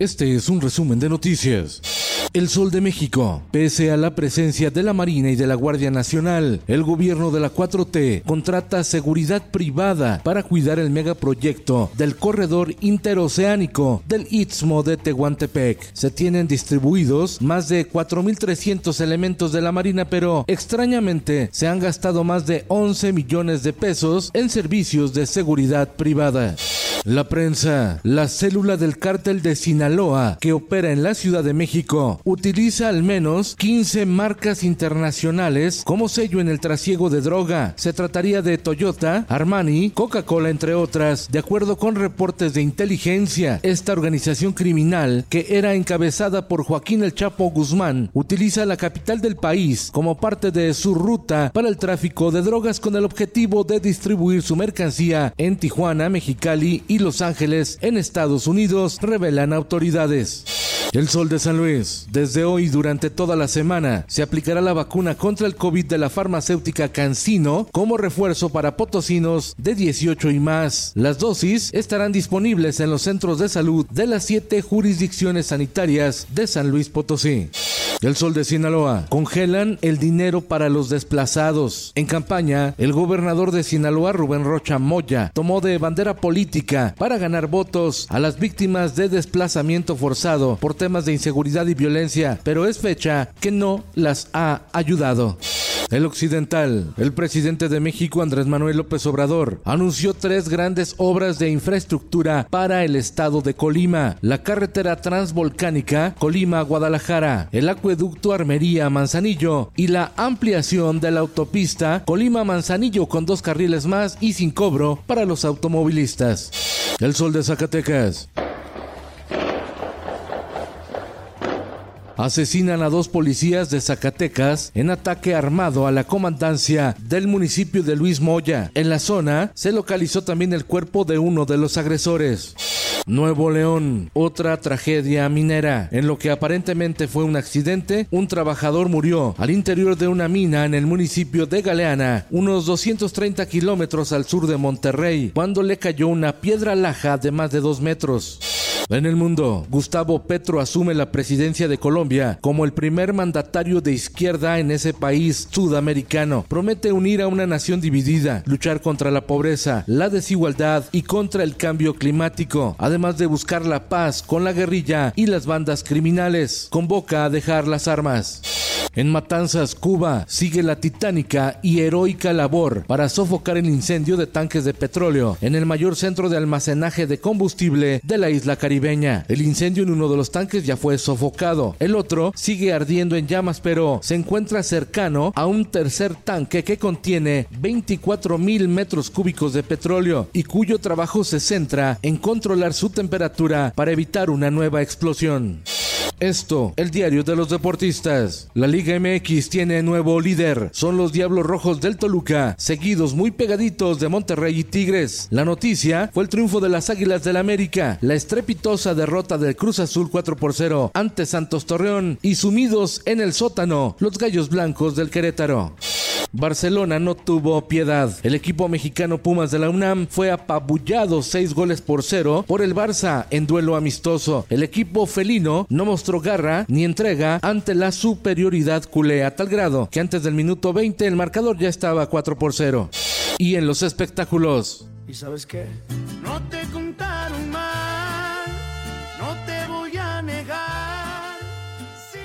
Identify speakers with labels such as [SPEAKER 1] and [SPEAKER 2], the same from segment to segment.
[SPEAKER 1] Este es un resumen de noticias. El Sol de México. Pese a la presencia de la Marina y de la Guardia Nacional, el gobierno de la 4T contrata seguridad privada para cuidar el megaproyecto del corredor interoceánico del Istmo de Tehuantepec. Se tienen distribuidos más de 4.300 elementos de la Marina, pero extrañamente se han gastado más de 11 millones de pesos en servicios de seguridad privada. La prensa, la célula del cártel de Sinaloa que opera en la Ciudad de México, utiliza al menos 15 marcas internacionales como sello en el trasiego de droga. Se trataría de Toyota, Armani, Coca-Cola, entre otras. De acuerdo con reportes de inteligencia, esta organización criminal, que era encabezada por Joaquín El Chapo Guzmán, utiliza la capital del país como parte de su ruta para el tráfico de drogas con el objetivo de distribuir su mercancía en Tijuana, Mexicali y Los Ángeles, en Estados Unidos, revelan autoridades. El Sol de San Luis. Desde hoy durante toda la semana se aplicará la vacuna contra el COVID de la farmacéutica Cancino como refuerzo para potosinos de 18 y más. Las dosis estarán disponibles en los centros de salud de las siete jurisdicciones sanitarias de San Luis Potosí. El Sol de Sinaloa. Congelan el dinero para los desplazados. En campaña, el gobernador de Sinaloa, Rubén Rocha Moya, tomó de bandera política para ganar votos a las víctimas de desplazamiento forzado por temas de inseguridad y violencia, pero es fecha que no las ha ayudado. El Occidental, el presidente de México Andrés Manuel López Obrador, anunció tres grandes obras de infraestructura para el estado de Colima, la carretera transvolcánica Colima-Guadalajara, el acueducto Armería-Manzanillo y la ampliación de la autopista Colima-Manzanillo con dos carriles más y sin cobro para los automovilistas. El Sol de Zacatecas. Asesinan a dos policías de Zacatecas en ataque armado a la comandancia del municipio de Luis Moya. En la zona se localizó también el cuerpo de uno de los agresores. Nuevo León, otra tragedia minera. En lo que aparentemente fue un accidente, un trabajador murió al interior de una mina en el municipio de Galeana, unos 230 kilómetros al sur de Monterrey, cuando le cayó una piedra laja de más de dos metros. En el mundo, Gustavo Petro asume la presidencia de Colombia como el primer mandatario de izquierda en ese país sudamericano. Promete unir a una nación dividida, luchar contra la pobreza, la desigualdad y contra el cambio climático, además de buscar la paz con la guerrilla y las bandas criminales. Convoca a dejar las armas. En Matanzas, Cuba, sigue la titánica y heroica labor para sofocar el incendio de tanques de petróleo en el mayor centro de almacenaje de combustible de la isla caribeña. El incendio en uno de los tanques ya fue sofocado. El otro sigue ardiendo en llamas, pero se encuentra cercano a un tercer tanque que contiene 24 mil metros cúbicos de petróleo y cuyo trabajo se centra en controlar su temperatura para evitar una nueva explosión. Esto, el diario de los deportistas. La Liga MX tiene nuevo líder. Son los Diablos Rojos del Toluca, seguidos muy pegaditos de Monterrey y Tigres. La noticia fue el triunfo de las Águilas del América, la estrepitosa derrota del Cruz Azul 4 por 0 ante Santos Torreón y sumidos en el sótano los Gallos Blancos del Querétaro. Barcelona no tuvo piedad. El equipo mexicano Pumas de la UNAM fue apabullado seis goles por cero por el Barça en duelo amistoso. El equipo felino no mostró garra ni entrega ante la superioridad culé a tal grado que antes del minuto 20 el marcador ya estaba 4 por 0. Y en los espectáculos.
[SPEAKER 2] ¿Y sabes qué?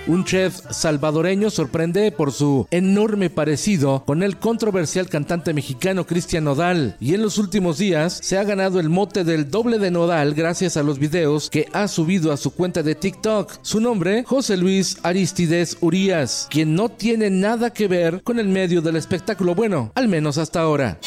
[SPEAKER 1] Un chef salvadoreño sorprende por su enorme parecido con el controversial cantante mexicano Cristian Nodal y en los últimos días se ha ganado el mote del doble de Nodal gracias a los videos que ha subido a su cuenta de TikTok. Su nombre, José Luis Aristides Urias, quien no tiene nada que ver con el medio del espectáculo, bueno, al menos hasta ahora.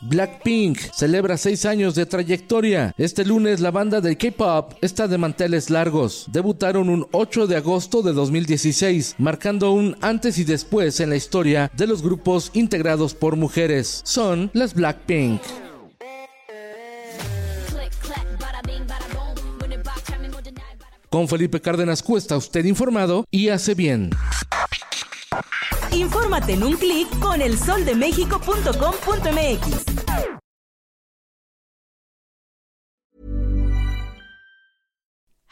[SPEAKER 1] Blackpink celebra seis años de trayectoria. Este lunes la banda del K-pop está de manteles largos. Debutaron un 8 de agosto de 2016, marcando un antes y después en la historia de los grupos integrados por mujeres. Son las Blackpink. Con Felipe Cárdenas Cuesta, usted informado y hace bien.
[SPEAKER 3] Infórmate en un clic con elsoldemexico.com.mx.